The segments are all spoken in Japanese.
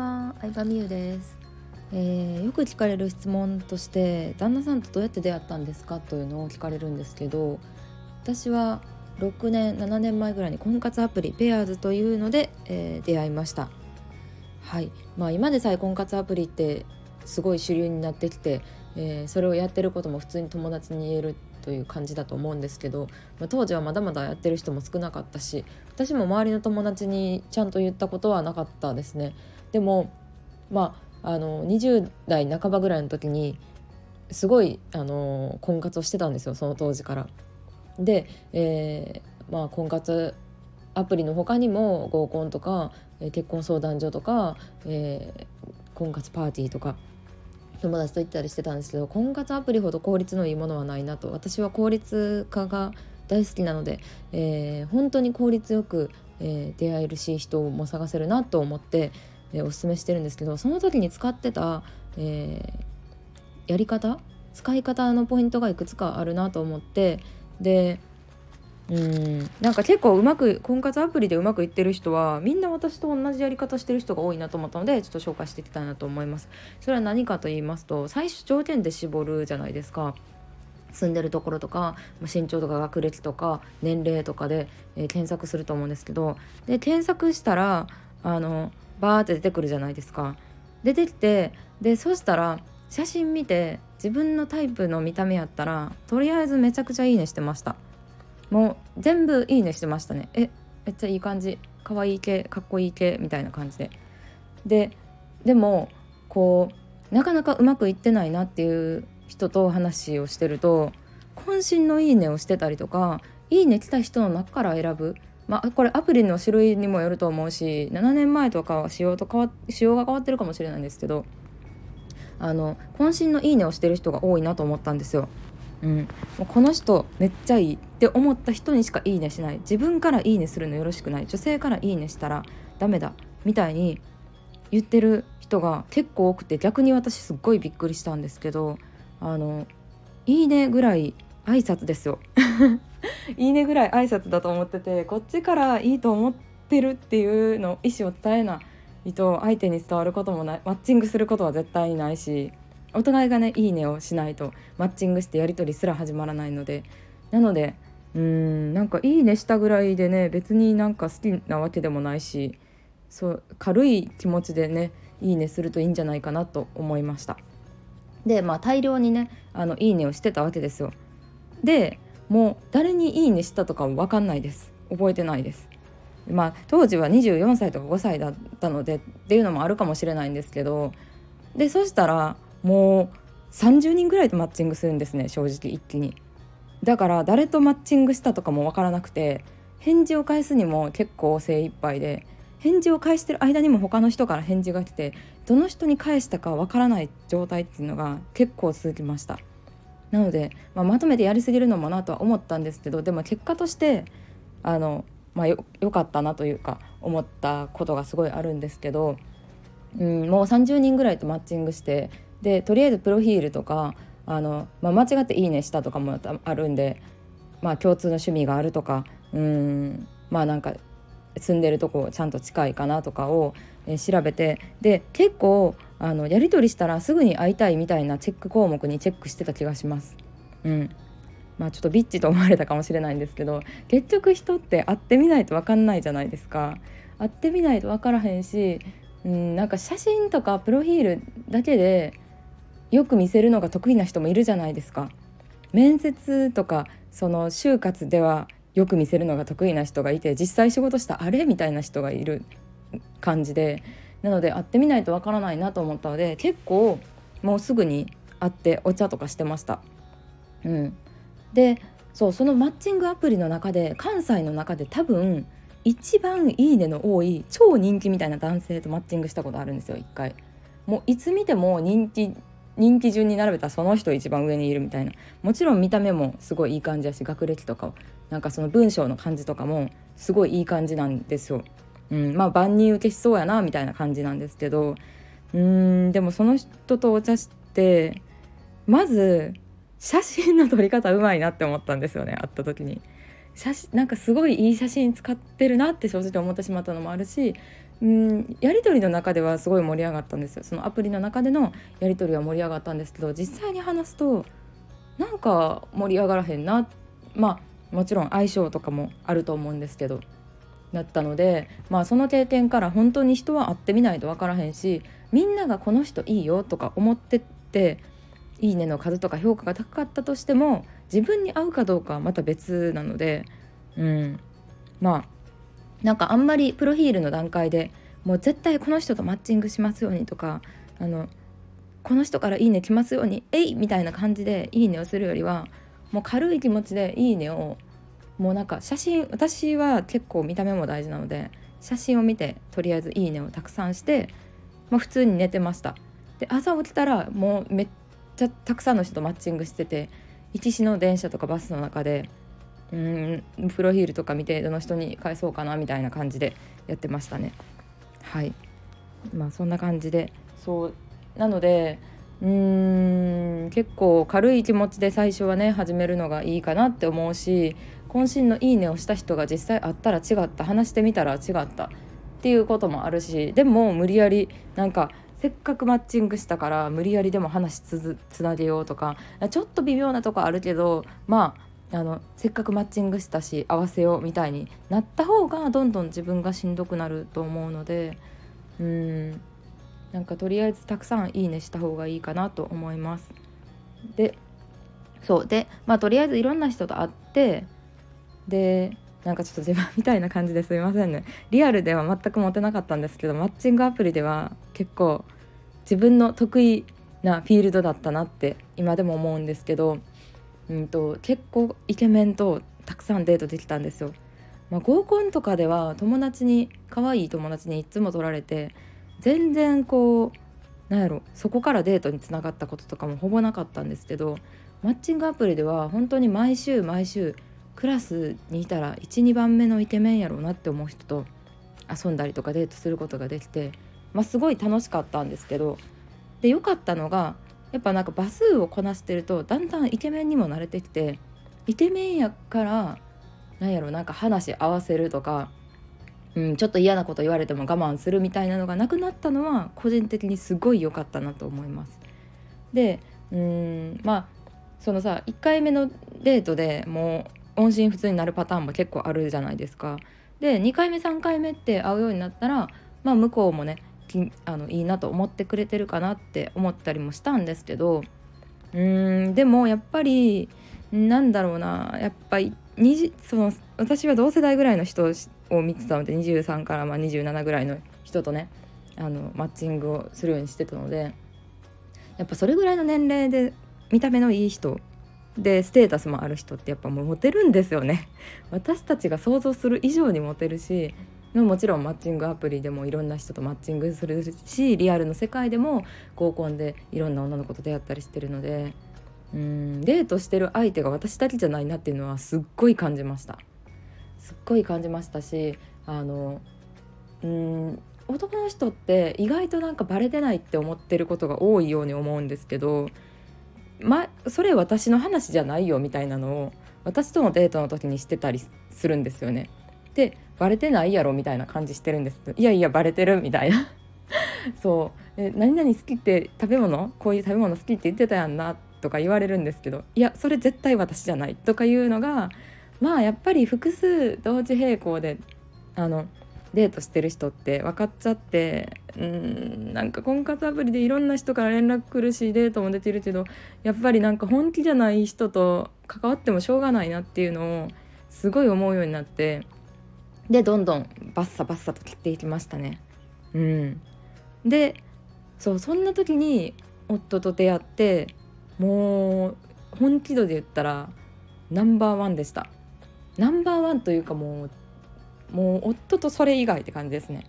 は、相葉美優です、えー、よく聞かれる質問として旦那さんとどうやって出会ったんですかというのを聞かれるんですけど私は6年7年前ぐらいに婚活アプリペアーズというので、えー、出会いました。はい。まあ今でさえ婚活アプリってすごい主流になってきて、えー、それをやってることも普通に友達に言えるという感じだと思うんですけど、まあ、当時はまだまだやってる人も少なかったし私も周りの友達にちゃんと言ったことはなかったですね。でもまああの20代半ばぐらいの時にすごいあの婚活をしてたんですよその当時から。で、えー、まあ、婚活アプリの他にも合コンとか結婚相談所とか、えー、婚活パーティーとか友達と行ったりしてたんですけど婚活アプリほど効率のいいものはないなと私は効率化が大好きなので、えー、本当に効率よく、えー、出会えるし人も探せるなと思って、え、おすすめしてるんですけどその時に使ってた、えやり方使い方のポイントがいくつかあるなと思ってでうんなんか結構うまく婚活アプリでうまくいってる人はみんな私と同じやり方してる人が多いなと思ったのでちょっと紹介していきたいなと思います。それは何かと言いますと最初条件で絞るじゃないですか。住んでるところとか身長とか学歴とか年齢とかで、えー、検索すると思うんですけどで検索したらあのバーって出てくるじゃないですか。出てきてでそしたら写真見て自分のタイプの見た目やったらとりあえずめちゃくちゃいいねしてました。もう全部いいねしてましたね。えめっちゃいい感じ。可愛い系かっこいい系みたいな感じで。ででもこうなかなかうまくいってないなっていう人と話をしてると渾身のいいねをしてたりとかいいね来た人の中から選ぶ。まあこれアプリの種類にもよると思うし7年前とかは仕様と変わ仕様が変わってるかもしれないんですけどあの渾身のいいねをしてる人が多いなと思ったんですよ。うん、もうこの人めっちゃいいって思った人にしかいいねしない。自分からいいねするのよろしくない。女性からいいねしたらダメだ。みたいに言ってる人が結構多くて逆に私すっごいびっくりしたんですけどあのいいねぐらい挨拶ですよ。いいねぐらい挨拶だと思っててこっちからいいと思ってるっていうの意思を伝えないと相手に伝わることもない。マッチングすることは絶対にないしお互いがねいいねをしないとマッチングしてやり取りすら始まらないので。なのでうんなんかいいねしたぐらいでね別になんか好きなわけでもないしそう軽い気持ちでねいいねするといいんじゃないかなと思いました。でまあ大量にねあのいいねをしてたわけですよ。でもう誰にいいねしたとかも分かんないです。覚えてないです。まあ当時は24歳とか5歳だったのでっていうのもあるかもしれないんですけどでそしたらもう30人ぐらいとマッチングするんですね正直一気に。だから誰とマッチングしたとかも分からなくて返事を返すにも結構精一杯で返事を返してる間にも他の人から返事が来てどの人に返したか分からない状態っていうのが結構続きました。なので、まあ、まとめてやりすぎるのもなとは思ったんですけどでも結果としてあの、まあ、よかったなというか思ったことがすごいあるんですけど、うん、もう30人ぐらいとマッチングしてでとりあえずプロフィールとかあの、まあ、間違って「いいね」したとかもあるんで、まあ、共通の趣味があるとかうんまあなんか住んでるとこちゃんと近いかなとかを、えー、調べてで結構あのやり取りしたらすぐに会いたいみたいなチェック項目にチェックしてた気がします。うんまあ、ちょっとビッチと思われたかもしれないんですけど結局人って会ってみないと分かんないじゃないですか。会ってみないと分からへんし、うん、なんか写真とかプロフィールだけでよく見せるのが得意な人もいるじゃないですか。面接とかその就活ではよく見せるのが得意な人がいて実際仕事したあれみたいな人がいる感じでなので会ってみないとわからないなと思ったので結構もうすぐに会ってお茶とかしてました。うん、でそうそのマッチングアプリの中で関西の中で多分一番いいねの多い超人気みたいな男性とマッチングしたことあるんですよ一回。もういつ見ても人気人気順に並べたその人一番上にいるみたいなもちろん見た目もすごいいい感じだし学歴とかなんかその文章の感じとかもすごいいい感じなんですよ。うん、まあ万人受けしそうやなみたいな感じなんですけどうんでもその人とお茶してまず写真の撮り方うまいなって思ったんですよね会った時に。写真なんかすごいいい写真使ってるなって正直思ってしまったのもあるしうんやり取りの中ではすごい盛り上がったんですよそのアプリの中でのやり取りは盛り上がったんですけど実際に話すとなんか盛り上がらへんなまあもちろん相性とかもあると思うんですけどだったのでまあその経験から本当に人は会ってみないと分からへんしみんながこの人いいよとか思ってっていいねの数とか評価が高かったとしても自分に合うかどうかはまた別なのでうん。まあなんかあんまりプロフィールの段階でもう絶対この人とマッチングしますようにとかあのこの人からいいね来ますようにえいみたいな感じでいいねをするよりはもう軽い気持ちでいいねをもうなんか写真私は結構見た目も大事なので写真を見てとりあえずいいねをたくさんして、まあ、普通に寝てました。で朝起きたらもうめっちゃたくさんの人とマッチングしてて行きしの電車とかバスの中でうんプロフィールとか見てどの人に返そうかなみたいな感じでやってましたね。はい。まあそんな感じでそうなのでうーん結構軽い気持ちで最初はね始めるのがいいかなって思うし渾身の「いいね」をした人が実際会ったら違った話してみたら違ったっていうこともあるしでも無理やりなんかせっかくマッチングしたから無理やりでも話つつなげようとかちょっと微妙なとこあるけどまああのせっかくマッチングしたし合わせようみたいになった方がどんどん自分がしんどくなると思うのでうん。なんかとりあえずたくさんいいねした方がいいかなと思います。でそうでまあとりあえずいろんな人と会ってでなんかちょっと自分みたいな感じですいませんねリアルでは全くモテなかったんですけどマッチングアプリでは結構自分の得意なフィールドだったなって今でも思うんですけど、うんと、結構イケメンとたくさんデートできたんですよ。まあ、合コンとかでは友達に可愛い友達にいつも取られて全然こうなんやろそこからデートにつながったこととかもほぼなかったんですけどマッチングアプリでは本当に毎週毎週クラスにいたら12番目のイケメンやろうなって思う人と遊んだりとかデートすることができて、まあ、すごい楽しかったんですけどで良かったのがやっぱなんか場数をこなしてるとだんだんイケメンにも慣れてきてイケメンやからなんやろなんか話合わせるとかうん、ちょっと嫌なこと言われても我慢するみたいなのがなくなったのは個人的にすごい良かったなと思います。でうんまあそのさ1回目のデートでもう音信不通になるパターンも結構あるじゃないですか。で2回目3回目って会うようになったら、まあ、向こうもねあのいいなと思ってくれてるかなって思ったりもしたんですけどうんでもやっぱりなんだろうなやっぱりその私は同世代ぐらいの人を見てたので23からま27ぐらいの人とねあのマッチングをするようにしてたのでやっぱそれぐらいの年齢で見た目のいい人でステータスもある人ってやっぱもうモテるんですよね。私たちが想像する以上にモテるしもちろんマッチングアプリでもいろんな人とマッチングするしリアルの世界でも合コンでいろんな女の子と出会ったりしてるのでうんデートしてる相手が私だけじゃないなっていうのはすっごい感じました。すっごい感じましたしあのうん男の人って意外となんかバレてないって思ってることが多いように思うんですけど、ま、それ私の話じゃないよみたいなのを私とのデートの時にしてたりするんですよね。でバレてないやろみたいな感じしてるんです。けどいやいやバレてるみたいな。そう。え何々好きって食べ物？こういう食べ物好きって言ってたやんなとか言われるんですけどいやそれ絶対私じゃないとかいうのがまあやっぱり複数同時並行であのデートしてる人って分かっちゃってうんなんか婚活アプリでいろんな人から連絡来るしデートも出てるけどやっぱりなんか本気じゃない人と関わってもしょうがないなっていうのをすごい思うようになってでどんどんバッサバッサと切っていきましたね。うん、でそうそんな時に夫と出会ってもう本気度で言ったらナンバーワンでしたナンバーワンというかもうもう夫とそれ以外って感じですね。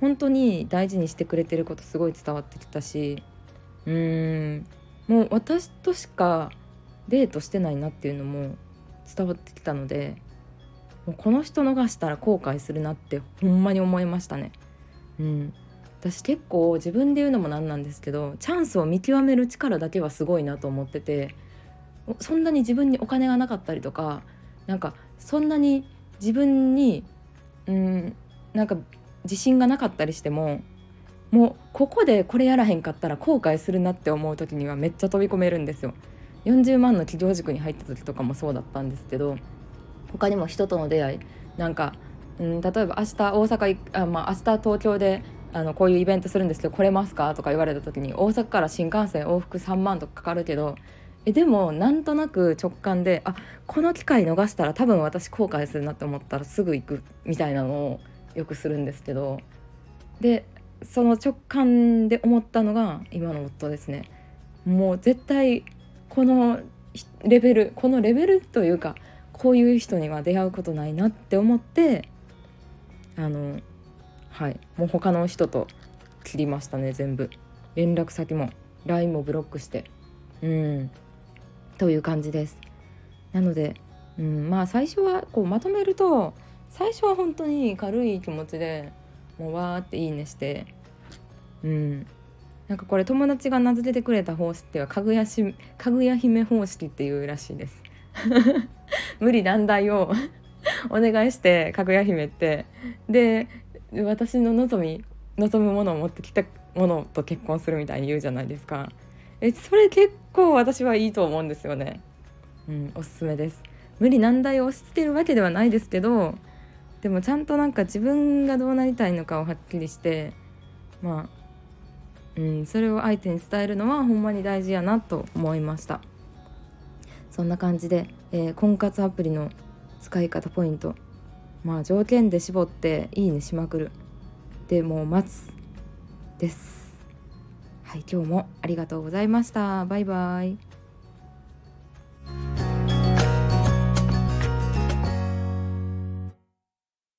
本当に大事にしてくれてることすごい伝わってきたしうーんもう私としかデートしてないなっていうのも伝わってきたのでもうこの人逃したら後悔するなってほんまに思いましたね。うん。私結構自分で言うのもなんなんですけどチャンスを見極める力だけはすごいなと思っててそんなに自分にお金がなかったりとかなんかそんなに自分にうんなんか自信がなかったりしてももうここでこれやらへんかったら後悔するなって思う時にはめっちゃ飛び込めるんですよ。40万の企業塾に入った時とかもそうだったんですけど他にも人との出会いなんか、うん、例えば明日大阪あ、まあ、明日東京であのこういうイベントするんですけど来れますか？とか言われた時に大阪から新幹線往復3万とかかかるけどえでもなんとなく直感であこの機会逃したら多分私後悔するなって思ったらすぐ行くみたいなのをよくするんですけど。でその直感で思ったのが今の夫ですね。もう絶対このレベルこのレベルというかこういう人には出会うことないなって思ってあのはい。もう他の人と切りましたね全部。連絡先も LINE もブロックして。うん。という感じです。なので、うん、まあ最初はこうまとめると最初は本当に軽い気持ちでもうわーっていいねしてうん。なんかこれ友達が名付けてくれた方式はかぐやしかぐや姫方式っていうらしいです。無理難題を お願いしてかぐや姫って。で私の望み望むものを持ってきたものと結婚するみたいに言うじゃないですか。えそれ結構私はいいと思うんですよね。うんおすすめです。無理難題を押し付けるわけではないですけどでもちゃんとなんか自分がどうなりたいのかをはっきりしてまあうん、それを相手に伝えるのはほんまに大事やなと思いました。そんな感じで、えー、婚活アプリの使い方ポイント。まあ条件で絞っていいねしまくる。でもう待つ。です。はい今日もありがとうございました。バイバイ。